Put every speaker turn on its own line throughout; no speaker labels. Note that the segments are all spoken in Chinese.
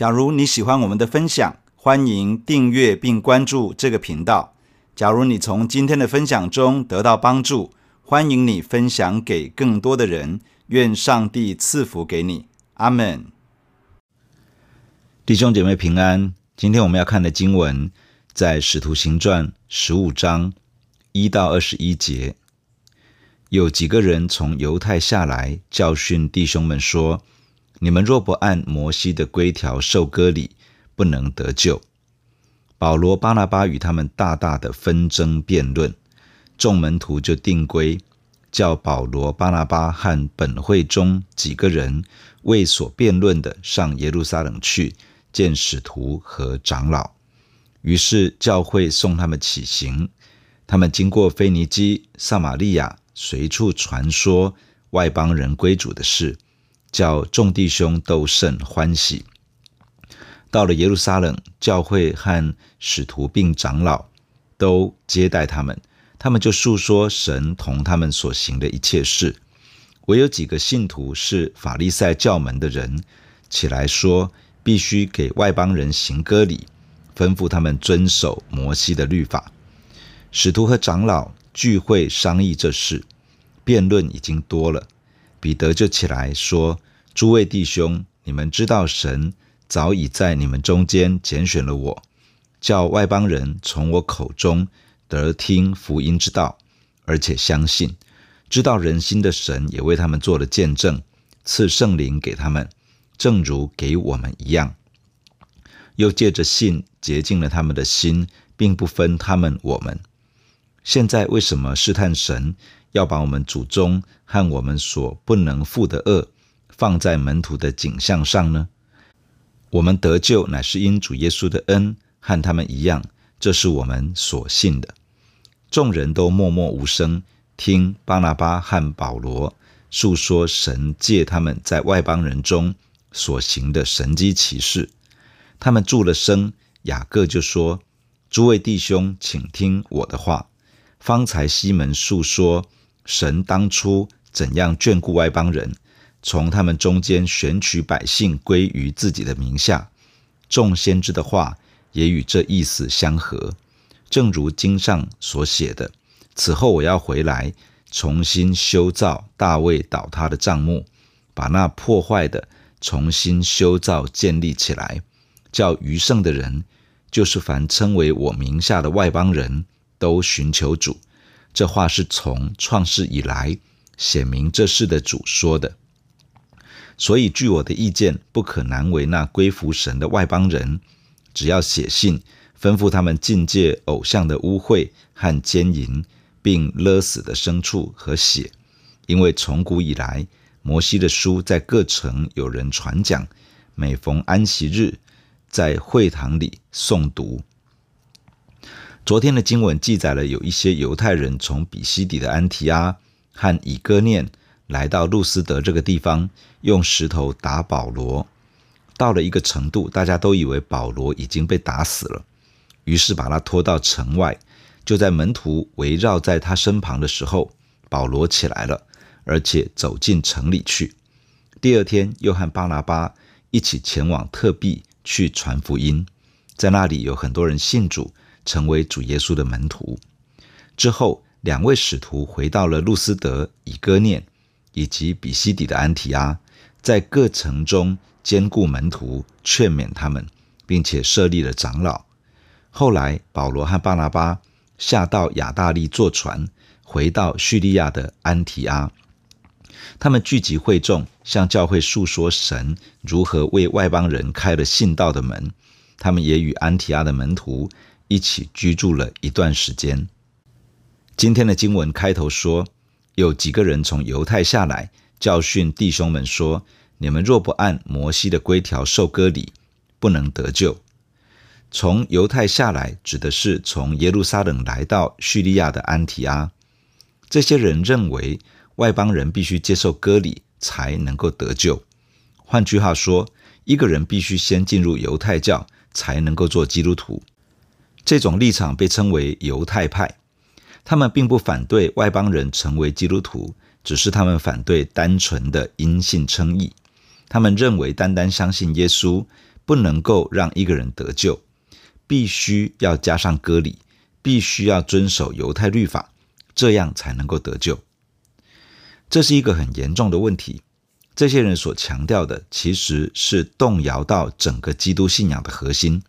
假如你喜欢我们的分享，欢迎订阅并关注这个频道。假如你从今天的分享中得到帮助，欢迎你分享给更多的人。愿上帝赐福给你，阿门。弟兄姐妹平安。今天我们要看的经文在《使徒行传》十五章一到二十一节。有几个人从犹太下来，教训弟兄们说。你们若不按摩西的规条受割礼，不能得救。保罗、巴拿巴与他们大大的纷争辩论，众门徒就定规，叫保罗、巴拿巴和本会中几个人为所辩论的上耶路撒冷去见使徒和长老。于是教会送他们起行，他们经过腓尼基、撒玛利亚，随处传说外邦人归主的事。叫众弟兄都甚欢喜。到了耶路撒冷，教会和使徒并长老都接待他们，他们就述说神同他们所行的一切事。唯有几个信徒是法利赛教门的人，起来说必须给外邦人行割礼，吩咐他们遵守摩西的律法。使徒和长老聚会商议这事，辩论已经多了。彼得就起来说：“诸位弟兄，你们知道神早已在你们中间拣选了我，叫外邦人从我口中得听福音之道，而且相信。知道人心的神也为他们做了见证，赐圣灵给他们，正如给我们一样。又借着信洁净了他们的心，并不分他们我们。现在为什么试探神？”要把我们祖宗和我们所不能负的恶放在门徒的景象上呢？我们得救乃是因主耶稣的恩，和他们一样，这是我们所信的。众人都默默无声，听巴拿巴和保罗述说神借他们在外邦人中所行的神迹奇事。他们住了声，雅各就说：“诸位弟兄，请听我的话。方才西门述说。”神当初怎样眷顾外邦人，从他们中间选取百姓归于自己的名下，众先知的话也与这意思相合。正如经上所写的：“此后我要回来，重新修造大卫倒塌的帐幕，把那破坏的重新修造建立起来，叫余剩的人，就是凡称为我名下的外邦人都寻求主。”这话是从创世以来显明这事的主说的，所以据我的意见，不可难为那归服神的外邦人，只要写信吩咐他们禁戒偶像的污秽和奸淫，并勒死的牲畜和血，因为从古以来，摩西的书在各城有人传讲，每逢安息日，在会堂里诵读。昨天的经文记载了，有一些犹太人从比西底的安提阿和以哥念来到路斯德这个地方，用石头打保罗。到了一个程度，大家都以为保罗已经被打死了，于是把他拖到城外。就在门徒围绕在他身旁的时候，保罗起来了，而且走进城里去。第二天，又和巴拿巴一起前往特庇去传福音，在那里有很多人信主。成为主耶稣的门徒之后，两位使徒回到了路斯德、以哥念以及比西底的安提阿，在各城中兼顾门徒，劝勉他们，并且设立了长老。后来，保罗和巴拿巴下到亚大利坐船，回到叙利亚的安提阿。他们聚集会众，向教会述说神如何为外邦人开了信道的门。他们也与安提阿的门徒。一起居住了一段时间。今天的经文开头说，有几个人从犹太下来，教训弟兄们说：“你们若不按摩西的规条受割礼，不能得救。”从犹太下来，指的是从耶路撒冷来到叙利亚的安提阿。这些人认为外邦人必须接受割礼才能够得救。换句话说，一个人必须先进入犹太教，才能够做基督徒。这种立场被称为犹太派，他们并不反对外邦人成为基督徒，只是他们反对单纯的因信称义。他们认为单单相信耶稣，不能够让一个人得救，必须要加上割礼，必须要遵守犹太律法，这样才能够得救。这是一个很严重的问题。这些人所强调的，其实是动摇到整个基督信仰的核心。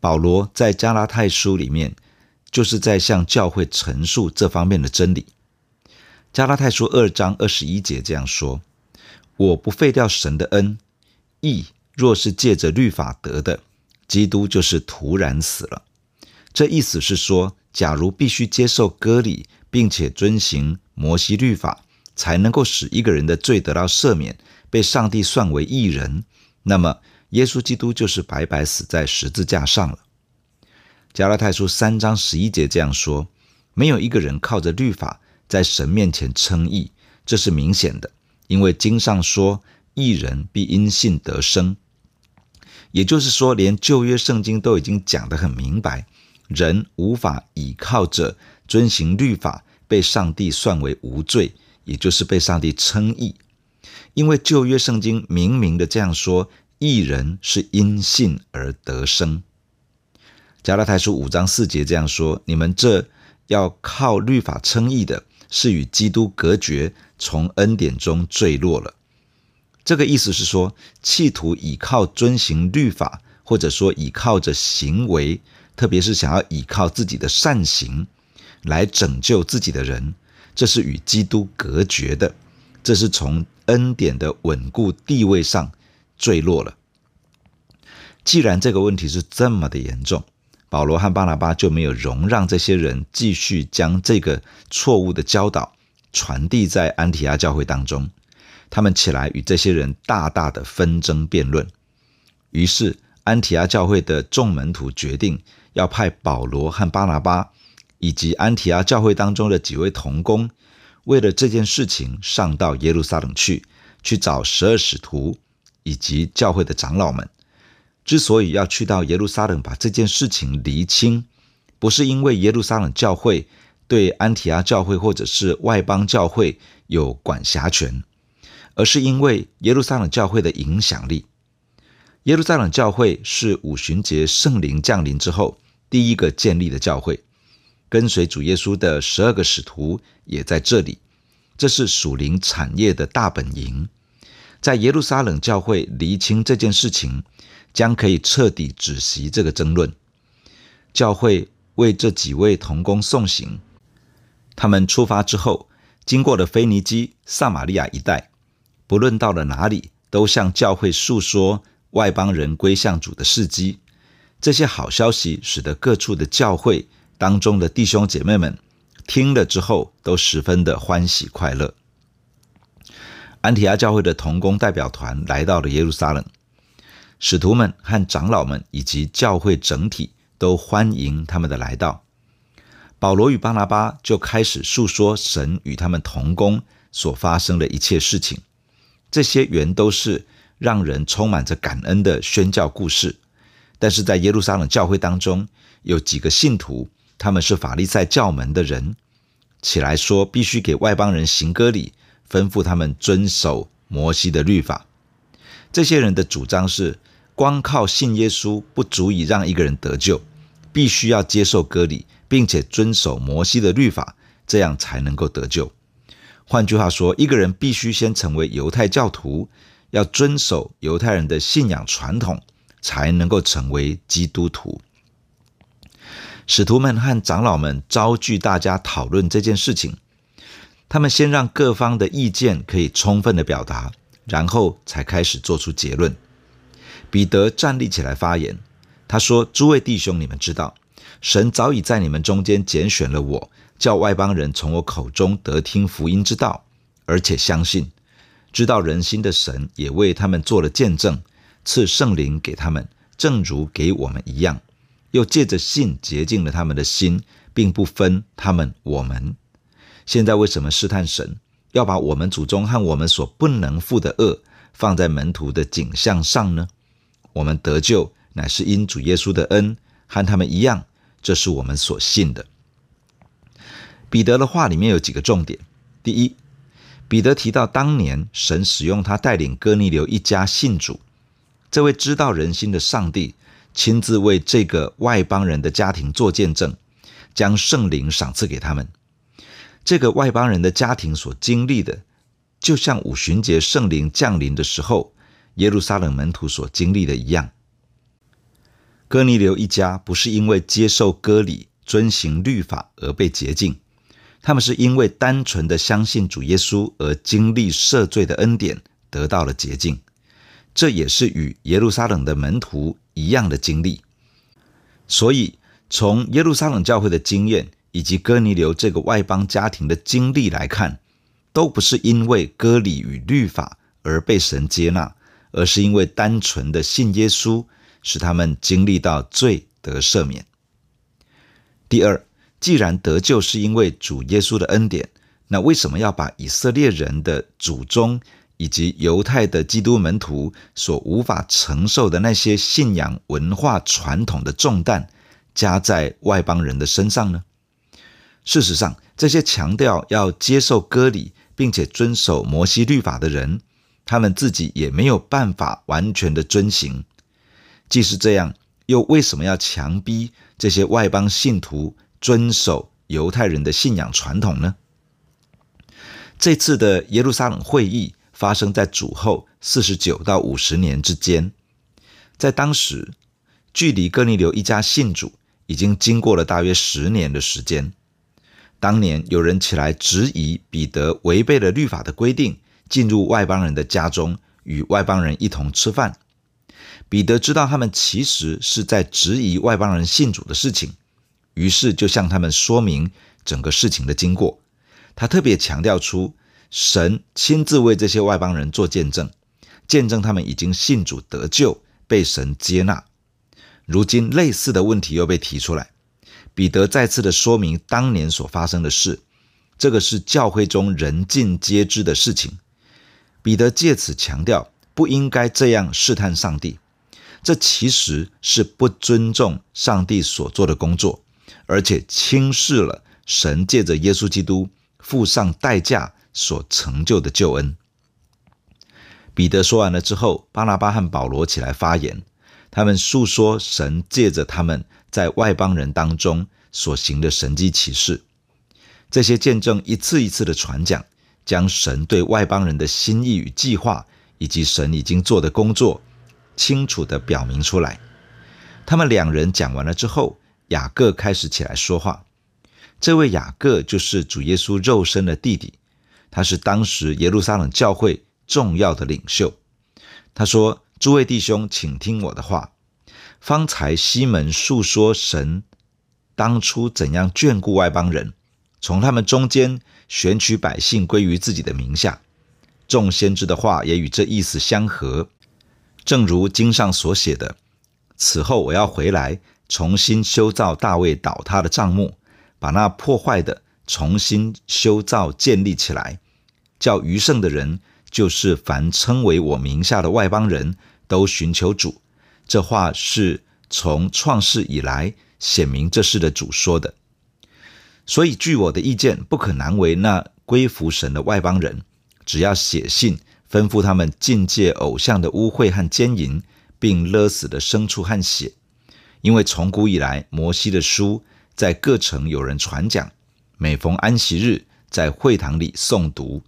保罗在加拉太书里面，就是在向教会陈述这方面的真理。加拉太书二章二十一节这样说：“我不废掉神的恩，义若是借着律法得的，基督就是徒然死了。”这意思是说，假如必须接受割礼，并且遵行摩西律法，才能够使一个人的罪得到赦免，被上帝算为义人，那么耶稣基督就是白白死在十字架上了。加拉太书三章十一节这样说：“没有一个人靠着律法。”在神面前称义，这是明显的，因为经上说：“义人必因信得生。”也就是说，连旧约圣经都已经讲得很明白，人无法倚靠着遵行律法被上帝算为无罪，也就是被上帝称义，因为旧约圣经明明的这样说：“义人是因信而得生。”加拉太书五章四节这样说：“你们这要靠律法称义的。”是与基督隔绝，从恩典中坠落了。这个意思是说，企图倚靠遵行律法，或者说倚靠着行为，特别是想要倚靠自己的善行来拯救自己的人，这是与基督隔绝的。这是从恩典的稳固地位上坠落了。既然这个问题是这么的严重，保罗和巴拿巴就没有容让这些人继续将这个错误的教导传递在安提阿教会当中。他们起来与这些人大大的纷争辩论。于是，安提阿教会的众门徒决定要派保罗和巴拿巴以及安提阿教会当中的几位同工，为了这件事情上到耶路撒冷去，去找十二使徒以及教会的长老们。之所以要去到耶路撒冷把这件事情厘清，不是因为耶路撒冷教会对安提阿教会或者是外邦教会有管辖权，而是因为耶路撒冷教会的影响力。耶路撒冷教会是五旬节圣灵降临之后第一个建立的教会，跟随主耶稣的十二个使徒也在这里，这是属灵产业的大本营。在耶路撒冷教会厘清这件事情，将可以彻底止息这个争论。教会为这几位童工送行，他们出发之后，经过了腓尼基、撒玛利亚一带，不论到了哪里，都向教会诉说外邦人归向主的事迹。这些好消息使得各处的教会当中的弟兄姐妹们听了之后，都十分的欢喜快乐。安提阿教会的同工代表团来到了耶路撒冷。使徒们和长老们以及教会整体都欢迎他们的来到。保罗与巴拿巴就开始述说神与他们同工所发生的一切事情。这些原都是让人充满着感恩的宣教故事。但是在耶路撒冷教会当中，有几个信徒，他们是法利赛教门的人，起来说必须给外邦人行割礼，吩咐他们遵守摩西的律法。这些人的主张是，光靠信耶稣不足以让一个人得救，必须要接受割礼，并且遵守摩西的律法，这样才能够得救。换句话说，一个人必须先成为犹太教徒，要遵守犹太人的信仰传统，才能够成为基督徒。使徒们和长老们召聚大家讨论这件事情，他们先让各方的意见可以充分的表达。然后才开始做出结论。彼得站立起来发言，他说：“诸位弟兄，你们知道，神早已在你们中间拣选了我，叫外邦人从我口中得听福音之道，而且相信，知道人心的神也为他们做了见证，赐圣灵给他们，正如给我们一样，又借着信洁净了他们的心，并不分他们我们。现在为什么试探神？”要把我们祖宗和我们所不能负的恶放在门徒的景象上呢？我们得救乃是因主耶稣的恩，和他们一样，这是我们所信的。彼得的话里面有几个重点：第一，彼得提到当年神使用他带领哥尼流一家信主，这位知道人心的上帝亲自为这个外邦人的家庭做见证，将圣灵赏赐给他们。这个外邦人的家庭所经历的，就像五旬节圣灵降临的时候，耶路撒冷门徒所经历的一样。哥尼流一家不是因为接受割礼、遵行律法而被洁净，他们是因为单纯的相信主耶稣而经历赦罪的恩典，得到了洁净。这也是与耶路撒冷的门徒一样的经历。所以，从耶路撒冷教会的经验以及哥尼流这个外邦家庭的经历来看，都不是因为割礼与律法而被神接纳，而是因为单纯的信耶稣。使他们经历到罪得赦免。第二，既然得救是因为主耶稣的恩典，那为什么要把以色列人的祖宗以及犹太的基督门徒所无法承受的那些信仰文化传统的重担加在外邦人的身上呢？事实上，这些强调要接受割礼并且遵守摩西律法的人，他们自己也没有办法完全的遵行。既是这样，又为什么要强逼这些外邦信徒遵守犹太人的信仰传统呢？这次的耶路撒冷会议发生在主后四十九到五十年之间，在当时，距离哥尼流一家信主已经经过了大约十年的时间。当年有人起来质疑彼得违背了律法的规定，进入外邦人的家中，与外邦人一同吃饭。彼得知道他们其实是在质疑外邦人信主的事情，于是就向他们说明整个事情的经过。他特别强调出，神亲自为这些外邦人做见证，见证他们已经信主得救，被神接纳。如今类似的问题又被提出来，彼得再次的说明当年所发生的事，这个是教会中人尽皆知的事情。彼得借此强调，不应该这样试探上帝。这其实是不尊重上帝所做的工作，而且轻视了神借着耶稣基督付上代价所成就的救恩。彼得说完了之后，巴拿巴和保罗起来发言，他们诉说神借着他们在外邦人当中所行的神迹奇事。这些见证一次一次的传讲，将神对外邦人的心意与计划，以及神已经做的工作。清楚地表明出来。他们两人讲完了之后，雅各开始起来说话。这位雅各就是主耶稣肉身的弟弟，他是当时耶路撒冷教会重要的领袖。他说：“诸位弟兄，请听我的话。方才西门述说神当初怎样眷顾外邦人，从他们中间选取百姓归于自己的名下。众先知的话也与这意思相合。”正如经上所写的，此后我要回来，重新修造大卫倒塌的帐幕，把那破坏的重新修造建立起来，叫余剩的人，就是凡称为我名下的外邦人都寻求主。这话是从创世以来显明这事的主说的。所以，据我的意见，不可难为那归服神的外邦人，只要写信。吩咐他们禁戒偶像的污秽和奸淫，并勒死的牲畜和血，因为从古以来，摩西的书在各城有人传讲，每逢安息日在会堂里诵读。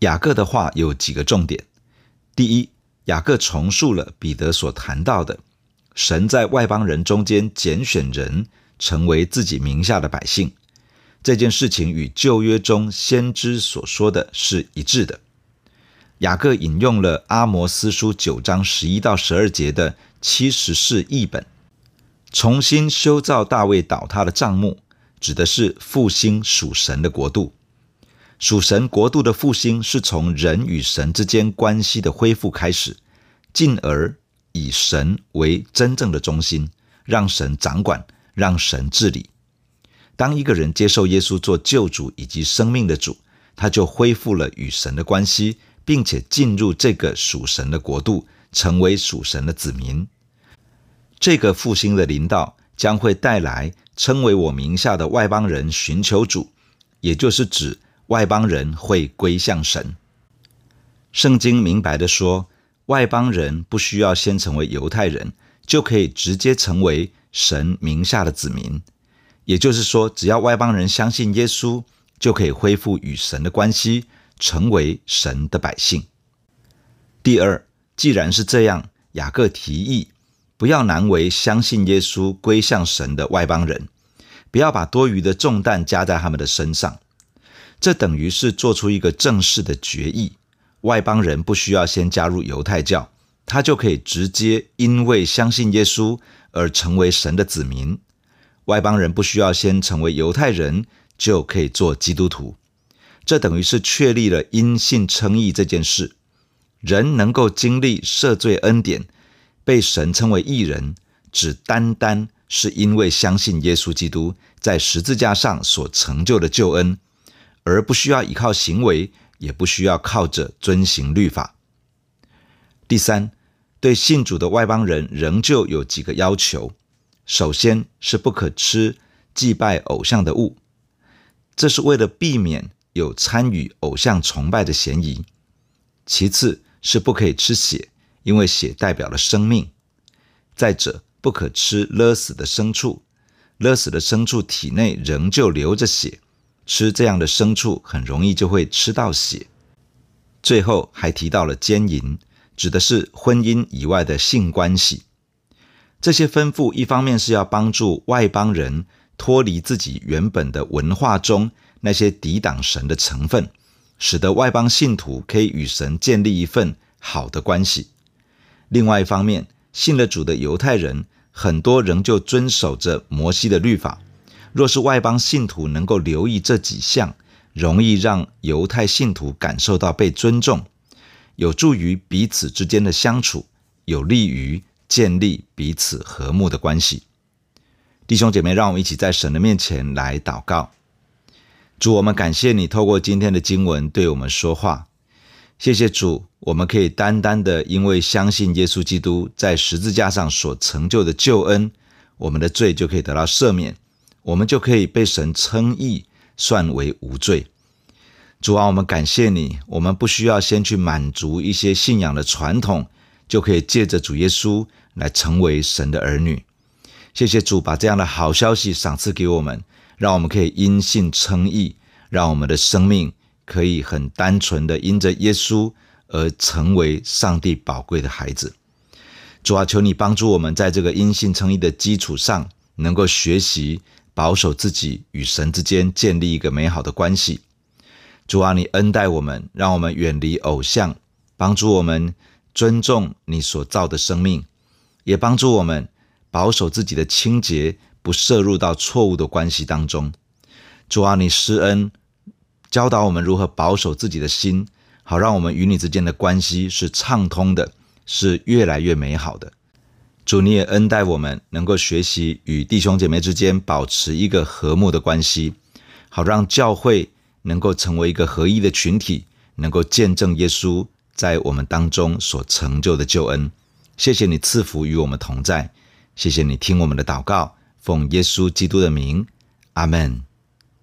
雅各的话有几个重点：第一，雅各重述了彼得所谈到的，神在外邦人中间拣选人成为自己名下的百姓，这件事情与旧约中先知所说的是一致的。雅各引用了阿摩斯书九章十一到十二节的七十士译本，重新修造大卫倒塌的帐幕，指的是复兴属神的国度。属神国度的复兴是从人与神之间关系的恢复开始，进而以神为真正的中心，让神掌管，让神治理。当一个人接受耶稣做救主以及生命的主，他就恢复了与神的关系。并且进入这个属神的国度，成为属神的子民。这个复兴的领导将会带来称为我名下的外邦人寻求主，也就是指外邦人会归向神。圣经明白地说，外邦人不需要先成为犹太人，就可以直接成为神名下的子民。也就是说，只要外邦人相信耶稣，就可以恢复与神的关系，成为神的百姓。第二，既然是这样，雅各提议不要难为相信耶稣、归向神的外邦人，不要把多余的重担加在他们的身上。这等于是做出一个正式的决议：外邦人不需要先加入犹太教，他就可以直接因为相信耶稣而成为神的子民。外邦人不需要先成为犹太人，就可以做基督徒。这等于是确立了因信称义这件事。人能够经历赦罪恩典，被神称为义人，只单单是因为相信耶稣基督在十字架上所成就的救恩，而不需要依靠行为，也不需要靠着遵行律法。第三，对信主的外邦人仍旧有几个要求。首先是不可吃祭拜偶像的物，这是为了避免有参与偶像崇拜的嫌疑。其次是不可以吃血，因为血代表了生命。再者，不可吃勒死的牲畜，勒死的牲畜体内仍旧流着血，吃这样的牲畜很容易就会吃到血。最后还提到了奸淫，指的是婚姻以外的性关系。这些吩咐，一方面是要帮助外邦人脱离自己原本的文化中那些抵挡神的成分，使得外邦信徒可以与神建立一份好的关系；另外一方面，信了主的犹太人很多仍旧遵守着摩西的律法。若是外邦信徒能够留意这几项，容易让犹太信徒感受到被尊重，有助于彼此之间的相处，有利于。建立彼此和睦的关系，弟兄姐妹，让我们一起在神的面前来祷告。主，我们感谢你透过今天的经文对我们说话。谢谢主，我们可以单单的因为相信耶稣基督在十字架上所成就的救恩，我们的罪就可以得到赦免，我们就可以被神称义，算为无罪。主啊，我们感谢你，我们不需要先去满足一些信仰的传统。就可以借着主耶稣来成为神的儿女。谢谢主把这样的好消息赏赐给我们，让我们可以因信称义，让我们的生命可以很单纯的因着耶稣而成为上帝宝贵的孩子。主啊，求你帮助我们在这个因信称义的基础上，能够学习保守自己与神之间建立一个美好的关系。主啊，你恩待我们，让我们远离偶像，帮助我们。尊重你所造的生命，也帮助我们保守自己的清洁，不涉入到错误的关系当中。主啊，你施恩教导我们如何保守自己的心，好让我们与你之间的关系是畅通的，是越来越美好的。主，你也恩待我们，能够学习与弟兄姐妹之间保持一个和睦的关系，好让教会能够成为一个合一的群体，能够见证耶稣。在我们当中所成就的救恩，谢谢你赐福与我们同在，谢谢你听我们的祷告，奉耶稣基督的名，阿门。